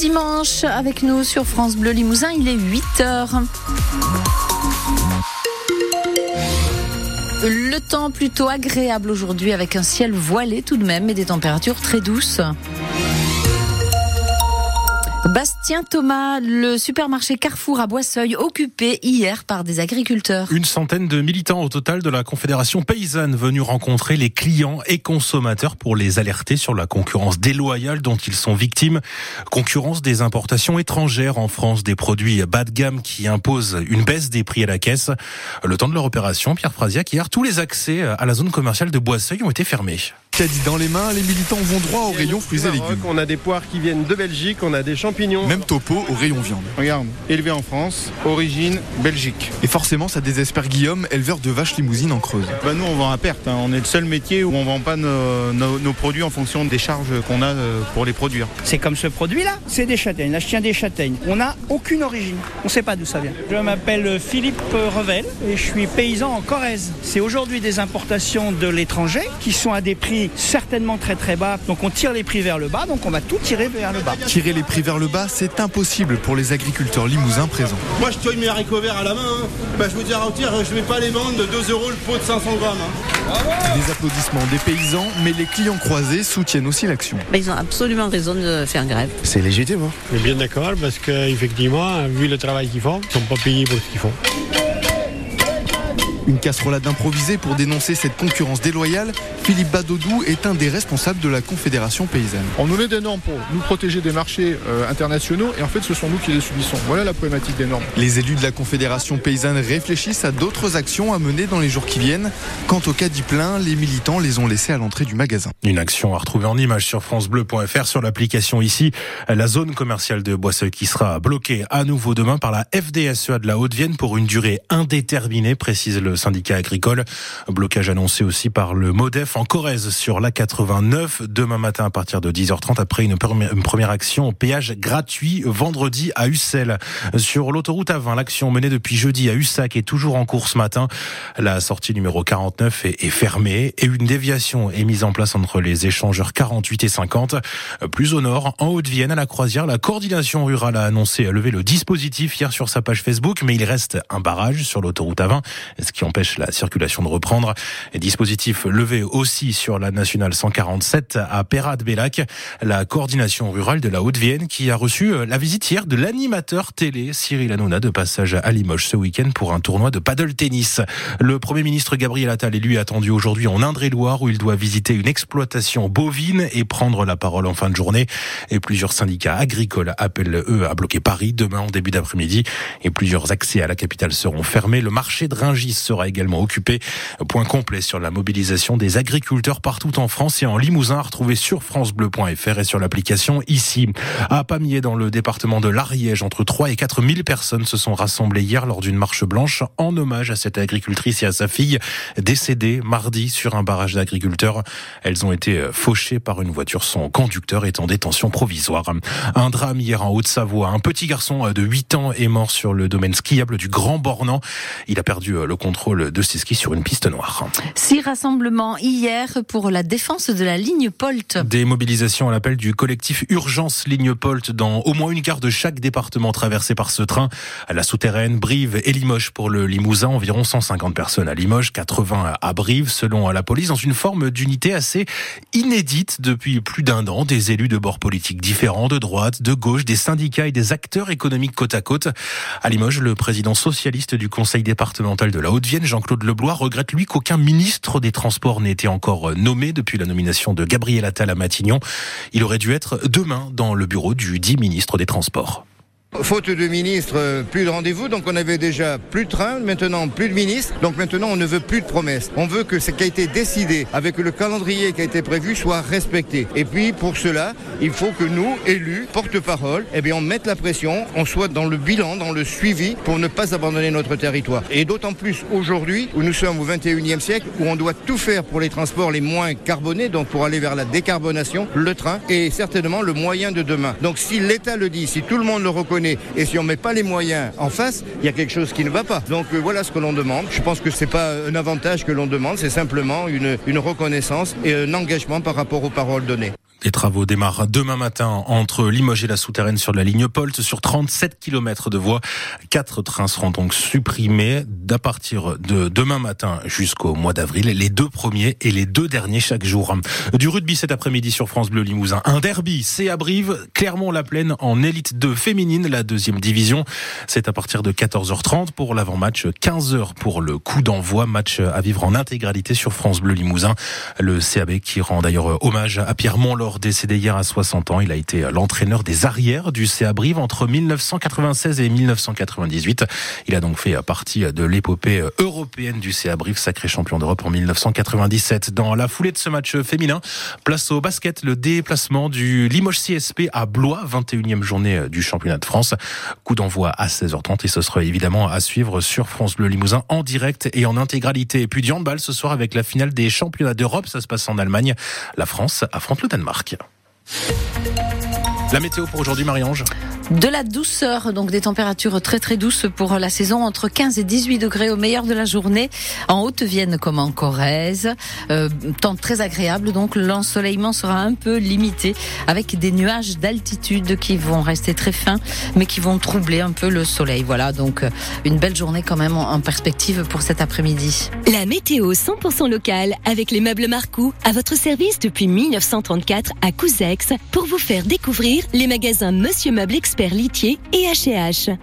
dimanche avec nous sur France Bleu Limousin. Il est 8 heures. Le temps plutôt agréable aujourd'hui avec un ciel voilé tout de même et des températures très douces. Bastien Thomas, le supermarché Carrefour à Boisseuil, occupé hier par des agriculteurs. Une centaine de militants au total de la Confédération paysanne venus rencontrer les clients et consommateurs pour les alerter sur la concurrence déloyale dont ils sont victimes. Concurrence des importations étrangères en France, des produits bas de gamme qui imposent une baisse des prix à la caisse. Le temps de leur opération, Pierre Frasiac, hier, tous les accès à la zone commerciale de Boisseuil ont été fermés. Caddie dans les mains, les militants vont droit au rayon fruits et légumes. On a des poires qui viennent de Belgique, on a des champignons. Même topo au rayon viande. Regarde, élevé en France, origine Belgique. Et forcément, ça désespère Guillaume, éleveur de vaches limousines en Creuse. Bah nous, on vend à perte. hein. On est le seul métier où on vend pas nos, nos- nos produits en fonction des charges qu'on a euh, pour les produire. C'est comme ce produit-là, c'est des châtaignes. Là, je tiens des châtaignes. On n'a aucune origine. On ne sait pas d'où ça vient. Je m'appelle Philippe Revel et je suis paysan en Corrèze. C'est aujourd'hui des importations de l'étranger qui sont à des prix certainement très très bas. Donc on tire les prix vers le bas, donc on va tout tirer vers le bas. Tirer les prix vers le bas, c'est impossible pour les agriculteurs limousins présents. Moi je cueille mes haricots verts à la main. hein. Bah, je vous dis à rôtir, je vais pas les vendre de 2 euros le pot de 500 grammes. hein. Des applaudissements des paysans, mais les clients croisés soutiennent aussi l'action. Ils ont absolument raison de faire grève. C'est légitime. Hein Je suis bien d'accord parce qu'effectivement, vu le travail qu'ils font, ils ne sont pas payés pour ce qu'ils font. Une casserolade improvisée pour dénoncer cette concurrence déloyale, Philippe Badodou est un des responsables de la Confédération paysanne. On nous met des normes pour nous protéger des marchés euh, internationaux et en fait ce sont nous qui les subissons. Voilà la problématique des normes. Les élus de la Confédération paysanne réfléchissent à d'autres actions à mener dans les jours qui viennent. Quant au caddie plein, les militants les ont laissés à l'entrée du magasin. Une action à retrouver en image sur francebleu.fr sur l'application ici. La zone commerciale de Boisseuil qui sera bloquée à nouveau demain par la FDSEA de la Haute-Vienne pour une durée indéterminée, précise le syndicat agricole. Blocage annoncé aussi par le MODEF en Corrèze sur la 89 demain matin à partir de 10h30 après une première, action au péage gratuit vendredi à Ussel. Sur l'autoroute A20, l'action menée depuis jeudi à Ussac est toujours en cours ce matin. La sortie numéro 49 est, est fermée et une déviation est mise en place entre les échangeurs 48 et 50. Plus au nord, en Haute-Vienne, à la croisière, la coordination rurale a annoncé lever le dispositif hier sur sa page Facebook, mais il reste un barrage sur l'autoroute A20, ce qui empêche la circulation de reprendre. Et dispositif levé aussi sur la nationale 147 à Perrade-Bellac, la coordination rurale de la Haute-Vienne qui a reçu euh, la visite hier de l'animateur télé Cyril Hanouna de passage à Limoges ce week-end pour un tournoi de paddle tennis. Le Premier ministre Gabriel Attal est lui attendu aujourd'hui en Indre-et-Loire où il doit visiter une exploitation bovine et prendre la parole en fin de journée. Et plusieurs syndicats agricoles appellent eux à bloquer Paris demain en début d'après-midi et plusieurs accès à la capitale seront fermés. Le marché de Ringis sera également occupé. Point complet sur la mobilisation des agriculteurs partout en France et en Limousin à retrouver sur francebleu.fr et sur l'application ici. À Pamiers dans le département de l'Ariège, entre 3 et 4 000 personnes se sont rassemblées hier lors d'une marche blanche en hommage à cette agricultrice et à sa fille décédée mardi sur un barrage d'agriculteurs. Elles ont été fauchées par une voiture. Son conducteur est en détention provisoire. Un drame hier en Haute-Savoie. Un petit garçon de 8 ans est mort sur le domaine skiable du Grand Bornand. Il a perdu le contrôle de ses skis sur une piste noire. Six rassemblements hier pour la défense de la ligne Polt. Des mobilisations à l'appel du collectif Urgence Ligne Polt dans au moins une gare de chaque département traversé par ce train. À la souterraine, Brive et Limoges pour le Limousin. Environ 150 personnes à Limoges, 80 à Brive selon la police dans une forme d'unité assez inédite depuis plus d'un an. Des élus de bords politiques différents, de droite, de gauche, des syndicats et des acteurs économiques côte à côte. À Limoges, le président socialiste du conseil départemental de la Jean-Claude Leblois, regrette lui qu'aucun ministre des Transports n'ait été encore nommé depuis la nomination de Gabriel Attal à Matignon. Il aurait dû être demain dans le bureau du dit ministre des Transports. Faute de ministre, plus de rendez-vous, donc on avait déjà plus de train, maintenant plus de ministre, donc maintenant on ne veut plus de promesses. On veut que ce qui a été décidé avec le calendrier qui a été prévu soit respecté. Et puis pour cela, il faut que nous, élus, porte-parole, eh bien on mette la pression, on soit dans le bilan, dans le suivi pour ne pas abandonner notre territoire. Et d'autant plus aujourd'hui où nous sommes au 21e siècle, où on doit tout faire pour les transports les moins carbonés, donc pour aller vers la décarbonation, le train est certainement le moyen de demain. Donc si l'État le dit, si tout le monde le reconnaît, et si on ne met pas les moyens en face, il y a quelque chose qui ne va pas. Donc euh, voilà ce que l'on demande. Je pense que ce n'est pas un avantage que l'on demande, c'est simplement une, une reconnaissance et un engagement par rapport aux paroles données. Les travaux démarrent demain matin entre Limoges et la souterraine sur la ligne Polt sur 37 km de voies. Quatre trains seront donc supprimés à partir de demain matin jusqu'au mois d'avril. Les deux premiers et les deux derniers chaque jour. Du rugby cet après-midi sur France Bleu Limousin. Un derby, c'est à Brive, Clermont-la-Plaine en élite 2 féminine, la deuxième division. C'est à partir de 14h30 pour l'avant-match, 15h pour le coup d'envoi. Match à vivre en intégralité sur France Bleu Limousin. Le CAB qui rend d'ailleurs hommage à Pierre Décédé hier à 60 ans. Il a été l'entraîneur des arrières du CA Brive entre 1996 et 1998. Il a donc fait partie de l'épopée européenne du CA Brive, sacré champion d'Europe en 1997. Dans la foulée de ce match féminin, place au basket, le déplacement du Limoges CSP à Blois, 21e journée du championnat de France. Coup d'envoi à 16h30 et ce sera évidemment à suivre sur France Bleu Limousin en direct et en intégralité. Et puis du handball ce soir avec la finale des championnats d'Europe. Ça se passe en Allemagne. La France affronte le Danemark. La météo pour aujourd'hui, Marie-Ange? De la douceur, donc des températures très très douces pour la saison, entre 15 et 18 degrés au meilleur de la journée, en Haute-Vienne comme en Corrèze. Euh, temps très agréable, donc l'ensoleillement sera un peu limité avec des nuages d'altitude qui vont rester très fins, mais qui vont troubler un peu le soleil. Voilà, donc euh, une belle journée quand même en perspective pour cet après-midi. La météo 100% locale avec les meubles Marcou à votre service depuis 1934 à Couzex pour vous faire découvrir les magasins Monsieur Meuble Expert Litier et H&H.